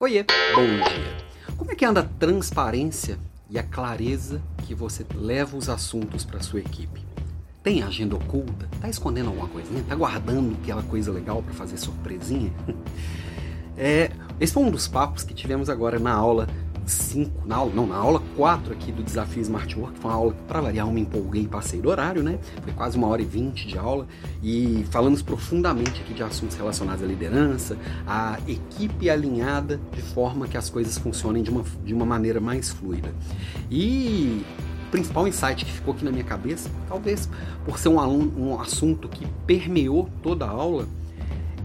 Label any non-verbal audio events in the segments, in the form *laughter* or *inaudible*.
Oiê, bom dia. Como é que anda a transparência e a clareza que você leva os assuntos para sua equipe? Tem agenda oculta? Tá escondendo alguma coisinha? Tá guardando aquela coisa legal para fazer surpresinha? *laughs* É, esse foi um dos papos que tivemos agora na aula 5, na aula, não, na aula 4 aqui do Desafio Smart Work, foi uma aula que, para variar, eu me empolguei e passei do horário, né? Foi quase uma hora e vinte de aula e falamos profundamente aqui de assuntos relacionados à liderança, à equipe alinhada de forma que as coisas funcionem de uma, de uma maneira mais fluida. E o principal insight que ficou aqui na minha cabeça, talvez por ser um, aluno, um assunto que permeou toda a aula,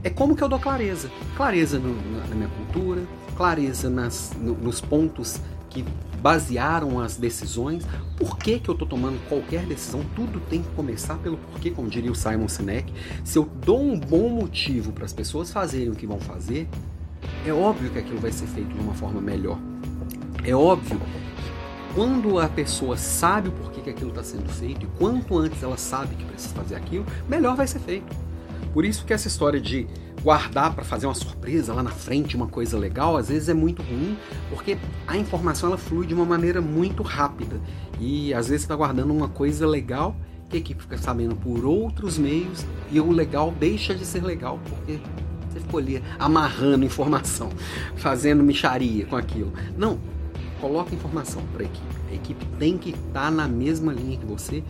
é como que eu dou clareza. Clareza no, na, minha cultura, clareza nas, no, nos pontos que basearam as decisões, por que, que eu estou tomando qualquer decisão, tudo tem que começar pelo porquê, como diria o Simon Sinek. Se eu dou um bom motivo para as pessoas fazerem o que vão fazer, é óbvio que aquilo vai ser feito de uma forma melhor. É óbvio que quando a pessoa sabe o porquê que aquilo está sendo feito e quanto antes ela sabe que precisa fazer aquilo, melhor vai ser feito. Por isso que essa história de guardar para fazer uma surpresa lá na frente, uma coisa legal, às vezes é muito ruim, porque a informação ela flui de uma maneira muito rápida. E às vezes está guardando uma coisa legal que a equipe fica sabendo por outros meios e o legal deixa de ser legal porque você ficou ali amarrando informação, *laughs* fazendo micharia com aquilo. Não, coloca informação para a equipe. A equipe tem que estar tá na mesma linha que você,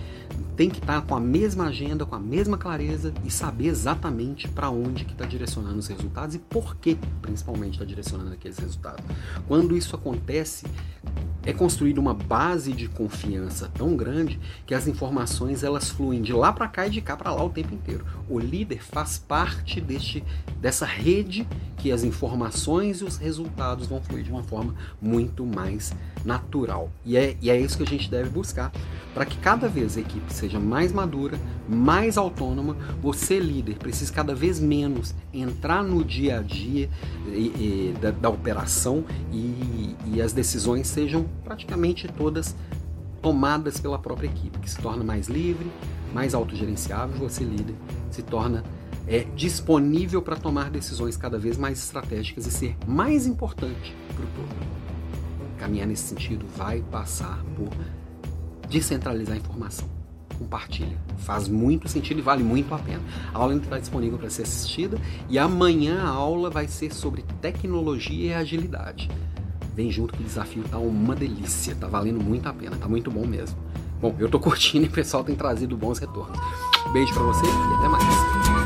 tem que estar tá com a mesma agenda, com a mesma clareza e saber exatamente para onde que está direcionando os resultados e por que, principalmente, está direcionando aqueles resultados. Quando isso acontece, é construída uma base de confiança tão grande que as informações elas fluem de lá para cá e de cá para lá o tempo inteiro. O líder faz parte deste, dessa rede que as informações e os resultados vão fluir de uma forma muito mais natural. E é, e é isso que a gente deve buscar para que cada vez a equipe seja mais madura, mais autônoma. Você, líder, precisa cada vez menos entrar no dia a dia e, e, da, da, operação e, e as decisões sejam praticamente todas tomadas pela própria equipe, que se torna mais livre, mais autogerenciável. Você, líder, se torna é, disponível para tomar decisões cada vez mais estratégicas e ser mais importante para o todo. Caminhar nesse sentido vai passar por descentralizar a informação. Compartilha. Faz muito sentido e vale muito a pena. A aula está disponível para ser assistida e amanhã a aula vai ser sobre tecnologia e agilidade. Vem junto que o desafio tá uma delícia, tá valendo muito a pena, tá muito bom mesmo. Bom, eu tô curtindo e o pessoal tem trazido bons retornos. Beijo para você e até mais.